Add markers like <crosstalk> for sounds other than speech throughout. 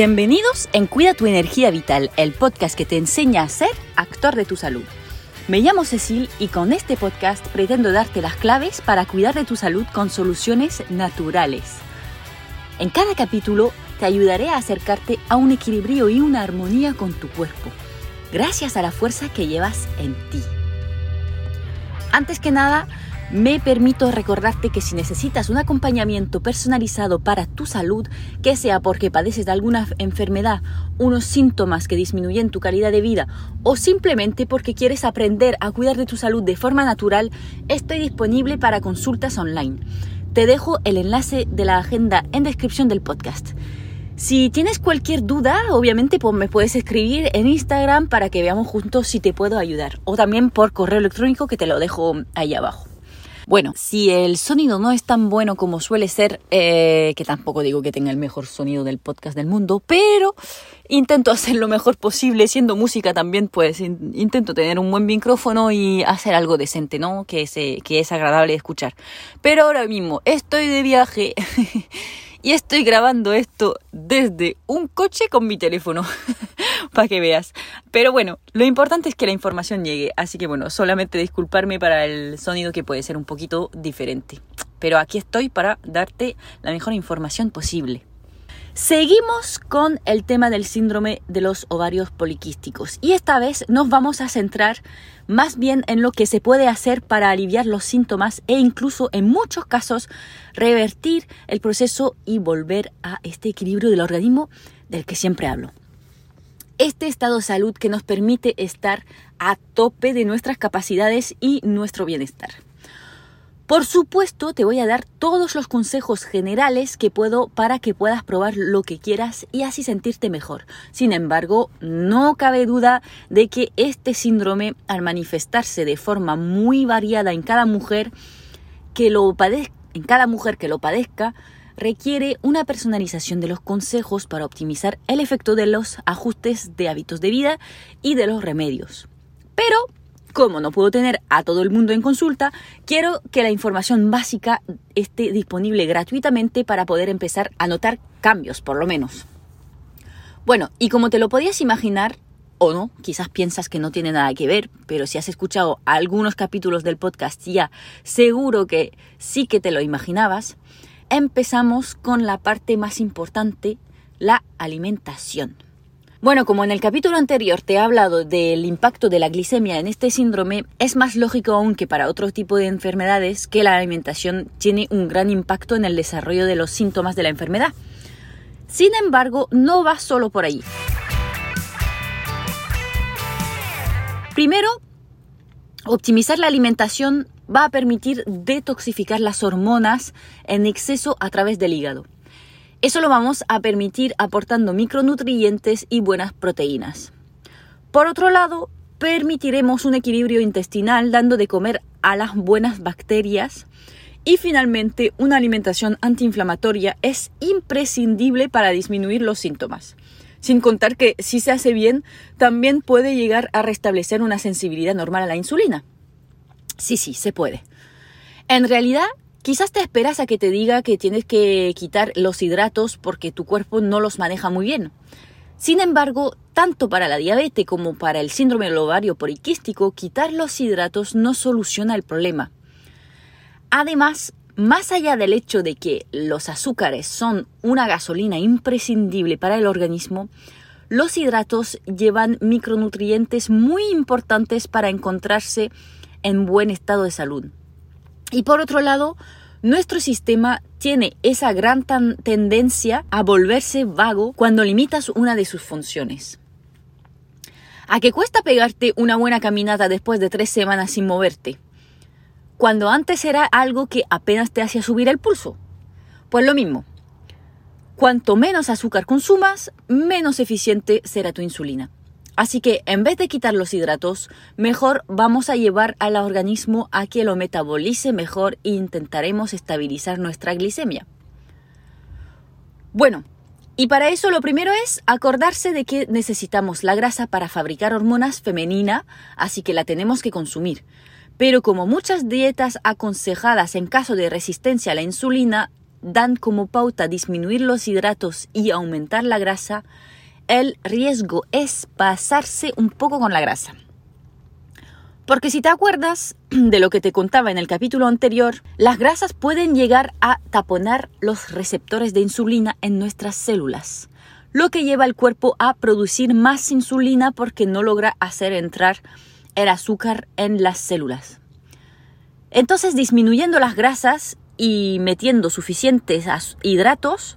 Bienvenidos en Cuida tu energía vital, el podcast que te enseña a ser actor de tu salud. Me llamo Cecil y con este podcast pretendo darte las claves para cuidar de tu salud con soluciones naturales. En cada capítulo te ayudaré a acercarte a un equilibrio y una armonía con tu cuerpo, gracias a la fuerza que llevas en ti. Antes que nada, me permito recordarte que si necesitas un acompañamiento personalizado para tu salud, que sea porque padeces de alguna enfermedad, unos síntomas que disminuyen tu calidad de vida o simplemente porque quieres aprender a cuidar de tu salud de forma natural, estoy disponible para consultas online. Te dejo el enlace de la agenda en descripción del podcast. Si tienes cualquier duda, obviamente pues me puedes escribir en Instagram para que veamos juntos si te puedo ayudar. O también por correo electrónico que te lo dejo ahí abajo. Bueno, si el sonido no es tan bueno como suele ser, eh, que tampoco digo que tenga el mejor sonido del podcast del mundo, pero intento <laughs> hacer lo mejor posible, siendo música también, pues intento tener un buen micrófono y hacer algo decente, ¿no? Que, se, que es agradable escuchar. Pero ahora mismo estoy de viaje. <laughs> y estoy grabando esto desde un coche con mi teléfono, <laughs> para que veas. Pero bueno, lo importante es que la información llegue, así que bueno, solamente disculparme para el sonido que puede ser un poquito diferente. Pero aquí estoy para darte la mejor información posible. Seguimos con el tema del síndrome de los ovarios poliquísticos y esta vez nos vamos a centrar más bien en lo que se puede hacer para aliviar los síntomas e incluso en muchos casos revertir el proceso y volver a este equilibrio del organismo del que siempre hablo. Este estado de salud que nos permite estar a tope de nuestras capacidades y nuestro bienestar. Por supuesto, te voy a dar todos los consejos generales que puedo para que puedas probar lo que quieras y así sentirte mejor. Sin embargo, no cabe duda de que este síndrome, al manifestarse de forma muy variada en cada mujer que lo padezca, en cada mujer que lo padezca, requiere una personalización de los consejos para optimizar el efecto de los ajustes de hábitos de vida y de los remedios. Pero como no puedo tener a todo el mundo en consulta, quiero que la información básica esté disponible gratuitamente para poder empezar a notar cambios, por lo menos. Bueno, y como te lo podías imaginar, o no, quizás piensas que no tiene nada que ver, pero si has escuchado algunos capítulos del podcast ya, seguro que sí que te lo imaginabas, empezamos con la parte más importante, la alimentación. Bueno, como en el capítulo anterior te he hablado del impacto de la glicemia en este síndrome, es más lógico aún que para otro tipo de enfermedades que la alimentación tiene un gran impacto en el desarrollo de los síntomas de la enfermedad. Sin embargo, no va solo por ahí. Primero, optimizar la alimentación va a permitir detoxificar las hormonas en exceso a través del hígado. Eso lo vamos a permitir aportando micronutrientes y buenas proteínas. Por otro lado, permitiremos un equilibrio intestinal dando de comer a las buenas bacterias. Y finalmente, una alimentación antiinflamatoria es imprescindible para disminuir los síntomas. Sin contar que si se hace bien, también puede llegar a restablecer una sensibilidad normal a la insulina. Sí, sí, se puede. En realidad, Quizás te esperas a que te diga que tienes que quitar los hidratos porque tu cuerpo no los maneja muy bien. Sin embargo, tanto para la diabetes como para el síndrome del ovario poliquístico, quitar los hidratos no soluciona el problema. Además, más allá del hecho de que los azúcares son una gasolina imprescindible para el organismo, los hidratos llevan micronutrientes muy importantes para encontrarse en buen estado de salud. Y por otro lado, nuestro sistema tiene esa gran tendencia a volverse vago cuando limitas una de sus funciones. ¿A qué cuesta pegarte una buena caminata después de tres semanas sin moverte? Cuando antes era algo que apenas te hacía subir el pulso. Pues lo mismo. Cuanto menos azúcar consumas, menos eficiente será tu insulina. Así que en vez de quitar los hidratos, mejor vamos a llevar al organismo a que lo metabolice mejor e intentaremos estabilizar nuestra glicemia. Bueno, y para eso lo primero es acordarse de que necesitamos la grasa para fabricar hormonas femenina, así que la tenemos que consumir. Pero como muchas dietas aconsejadas en caso de resistencia a la insulina dan como pauta disminuir los hidratos y aumentar la grasa, el riesgo es pasarse un poco con la grasa. Porque si te acuerdas <clears throat> de lo que te contaba en el capítulo anterior, las grasas pueden llegar a taponar los receptores de insulina en nuestras células, lo que lleva al cuerpo a producir más insulina porque no logra hacer entrar el azúcar en las células. Entonces, disminuyendo las grasas y metiendo suficientes hidratos,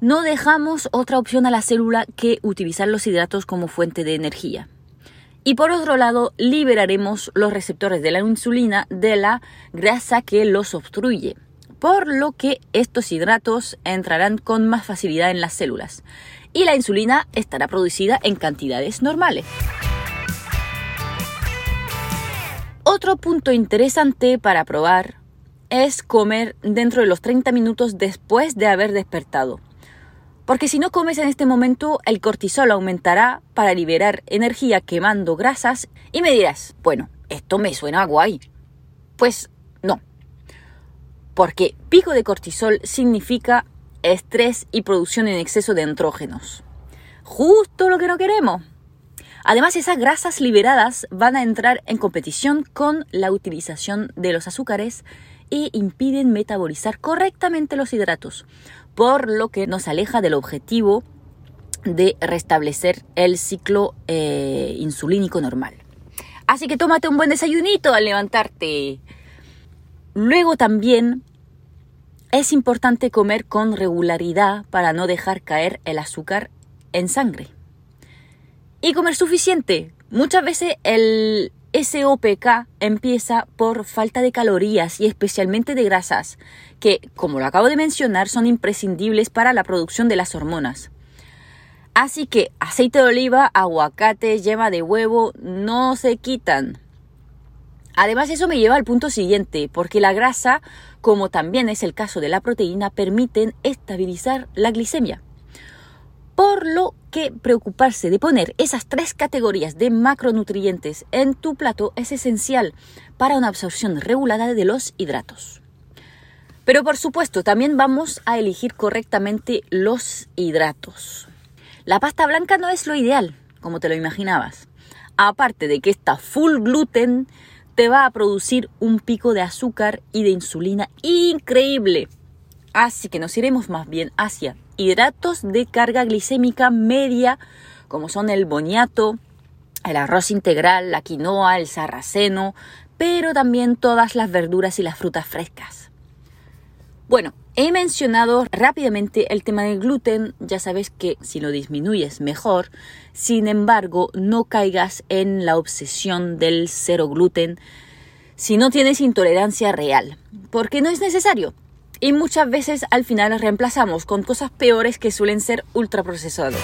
no dejamos otra opción a la célula que utilizar los hidratos como fuente de energía. Y por otro lado, liberaremos los receptores de la insulina de la grasa que los obstruye, por lo que estos hidratos entrarán con más facilidad en las células y la insulina estará producida en cantidades normales. Otro punto interesante para probar es comer dentro de los 30 minutos después de haber despertado porque si no comes en este momento, el cortisol aumentará para liberar energía quemando grasas y me dirás, bueno, esto me suena guay. Pues no. Porque pico de cortisol significa estrés y producción en exceso de andrógenos. Justo lo que no queremos. Además, esas grasas liberadas van a entrar en competición con la utilización de los azúcares e impiden metabolizar correctamente los hidratos, por lo que nos aleja del objetivo de restablecer el ciclo eh, insulínico normal. Así que tómate un buen desayunito al levantarte. Luego también es importante comer con regularidad para no dejar caer el azúcar en sangre. Y comer suficiente. Muchas veces el SOPK empieza por falta de calorías y especialmente de grasas, que, como lo acabo de mencionar, son imprescindibles para la producción de las hormonas. Así que aceite de oliva, aguacate, yema de huevo no se quitan. Además, eso me lleva al punto siguiente, porque la grasa, como también es el caso de la proteína, permiten estabilizar la glicemia. Por lo que preocuparse de poner esas tres categorías de macronutrientes en tu plato es esencial para una absorción regulada de los hidratos. Pero por supuesto, también vamos a elegir correctamente los hidratos. La pasta blanca no es lo ideal, como te lo imaginabas. Aparte de que está full gluten, te va a producir un pico de azúcar y de insulina increíble. Así que nos iremos más bien hacia hidratos de carga glicémica media, como son el boniato, el arroz integral, la quinoa, el sarraceno, pero también todas las verduras y las frutas frescas. Bueno, he mencionado rápidamente el tema del gluten, ya sabes que si lo disminuyes mejor, sin embargo no caigas en la obsesión del cero gluten si no tienes intolerancia real, porque no es necesario y muchas veces al final las reemplazamos con cosas peores que suelen ser ultraprocesados.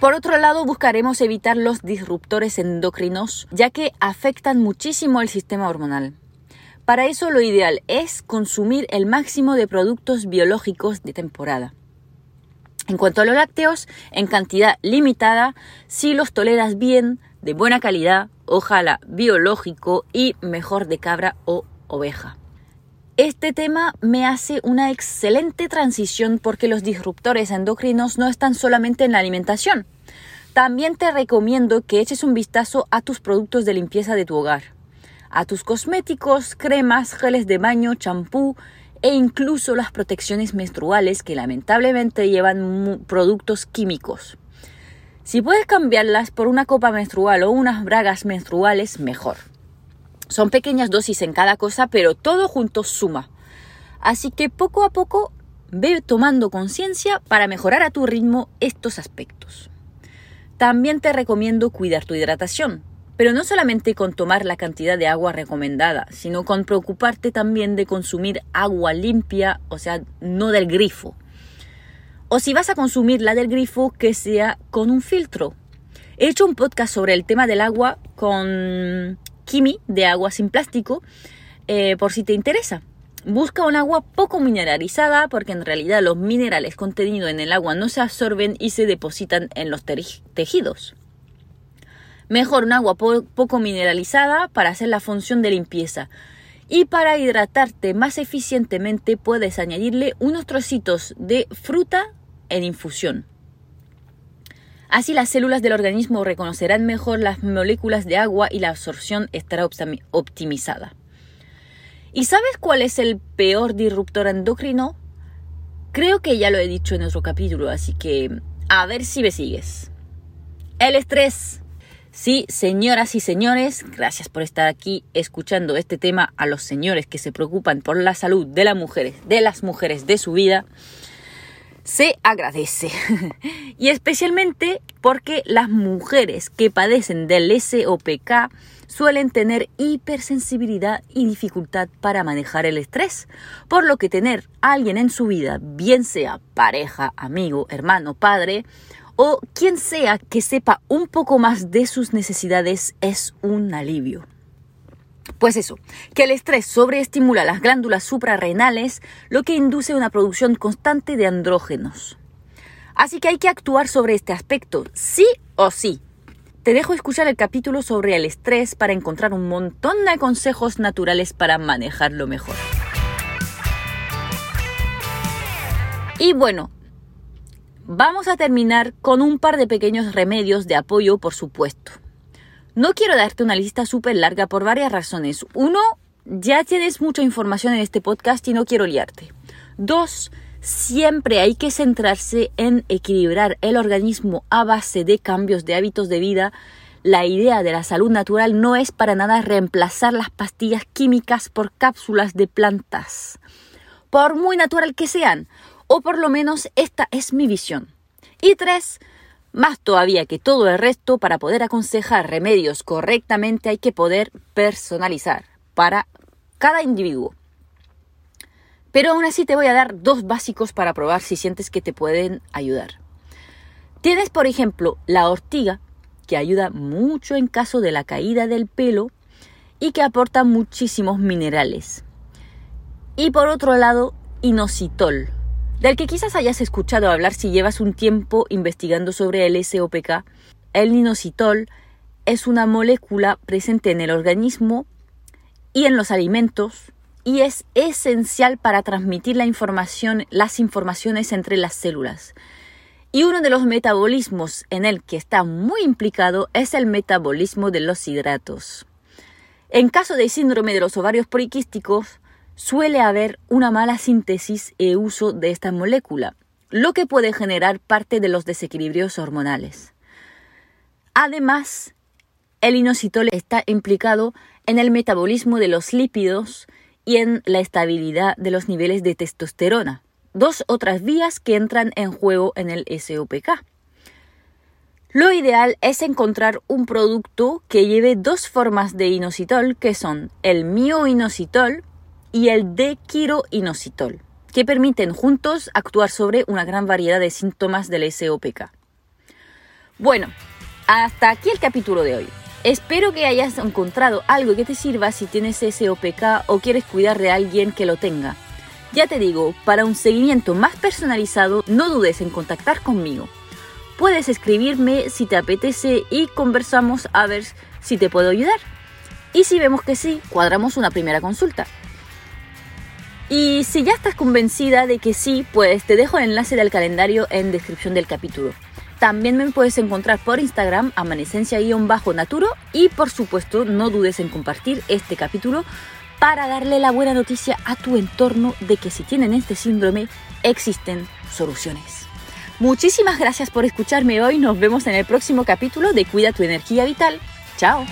Por otro lado, buscaremos evitar los disruptores endocrinos, ya que afectan muchísimo el sistema hormonal. Para eso lo ideal es consumir el máximo de productos biológicos de temporada. En cuanto a los lácteos, en cantidad limitada, si los toleras bien, de buena calidad, ojalá biológico y mejor de cabra o oveja. Este tema me hace una excelente transición porque los disruptores endocrinos no están solamente en la alimentación. También te recomiendo que eches un vistazo a tus productos de limpieza de tu hogar, a tus cosméticos, cremas, geles de baño, champú e incluso las protecciones menstruales que lamentablemente llevan productos químicos. Si puedes cambiarlas por una copa menstrual o unas bragas menstruales, mejor. Son pequeñas dosis en cada cosa, pero todo junto suma. Así que poco a poco ve tomando conciencia para mejorar a tu ritmo estos aspectos. También te recomiendo cuidar tu hidratación, pero no solamente con tomar la cantidad de agua recomendada, sino con preocuparte también de consumir agua limpia, o sea, no del grifo. O si vas a consumir la del grifo, que sea con un filtro. He hecho un podcast sobre el tema del agua con Kimi de Agua sin Plástico, eh, por si te interesa. Busca un agua poco mineralizada porque en realidad los minerales contenidos en el agua no se absorben y se depositan en los tejidos. Mejor un agua poco mineralizada para hacer la función de limpieza Y para hidratarte más eficientemente puedes añadirle unos trocitos de fruta en infusión. Así las células del organismo reconocerán mejor las moléculas de agua y la absorción estará optimizada. ¿Y sabes cuál es el peor disruptor endocrino? Creo que ya lo he dicho en otro capítulo, así que a ver si me sigues. El estrés. Sí, señoras y señores, gracias por estar aquí escuchando este tema a los señores que se preocupan por la salud de las mujeres, de las mujeres de su vida se agradece. <laughs> y especialmente porque las mujeres que padecen del SOPK suelen tener hipersensibilidad y dificultad para manejar el estrés, por lo que tener a alguien en su vida, bien sea pareja, amigo, hermano, padre, o quien sea que sepa un poco más de sus necesidades es un alivio. Pues eso, que el estrés sobreestimula las glándulas suprarrenales, lo que induce una producción constante de andrógenos. Así que hay que actuar sobre este aspecto, sí o sí. Te dejo escuchar el capítulo sobre el estrés para encontrar un montón de consejos naturales para manejarlo mejor. Y bueno, vamos a terminar con un par de pequeños remedios de apoyo, por supuesto. No quiero darte una lista súper larga por varias razones. Uno, ya tienes mucha información en este podcast y no quiero liarte. Dos, siempre hay que centrarse en equilibrar el organismo a base de cambios de hábitos de vida. La idea de la salud natural no es para nada reemplazar las pastillas químicas por cápsulas de plantas, por muy natural que sean, o por lo menos esta es mi visión. Y tres, más todavía que todo el resto, para poder aconsejar remedios correctamente hay que poder personalizar para cada individuo. Pero aún así te voy a dar dos básicos para probar si sientes que te pueden ayudar. Tienes, por ejemplo, la ortiga, que ayuda mucho en caso de la caída del pelo y que aporta muchísimos minerales. Y por otro lado, inositol, del que quizás hayas escuchado hablar si llevas un tiempo investigando sobre el SOPK. El inositol es una molécula presente en el organismo y en los alimentos y es esencial para transmitir las informaciones entre las células. Y uno de los metabolismos en el que está muy implicado es el metabolismo de los hidratos. En caso de síndrome de los ovarios poliquísticos, suele haber una mala síntesis e uso de esta molécula, lo que puede generar parte de los desequilibrios hormonales. Además, el inositol está implicado en el metabolismo de los lípidos y en la estabilidad de los niveles de testosterona, dos otras vías que entran en juego en el SOPK. Lo ideal es encontrar un producto que lleve dos formas de inositol, que son el mioinositol, y el dequiroinositol, que permiten juntos actuar sobre una gran variedad de síntomas del SOPK. Bueno, hasta aquí el capítulo de hoy. Espero que hayas encontrado algo que te sirva si tienes SOPK o quieres cuidar de alguien que lo tenga. Ya te digo, para un seguimiento más personalizado, no dudes en contactar conmigo. Puedes escribirme si te apetece y conversamos a ver si te puedo ayudar. Y si vemos que sí, cuadramos una primera consulta. Y si ya estás convencida de que sí, pues te dejo el enlace del calendario en descripción del capítulo. También me puedes encontrar por Instagram, amanecencia-naturo, y por supuesto no dudes en compartir este capítulo para darle la buena noticia a tu entorno de que si tienen este síndrome existen soluciones. Muchísimas gracias por escucharme hoy, nos vemos en el próximo capítulo de Cuida tu energía vital. Chao.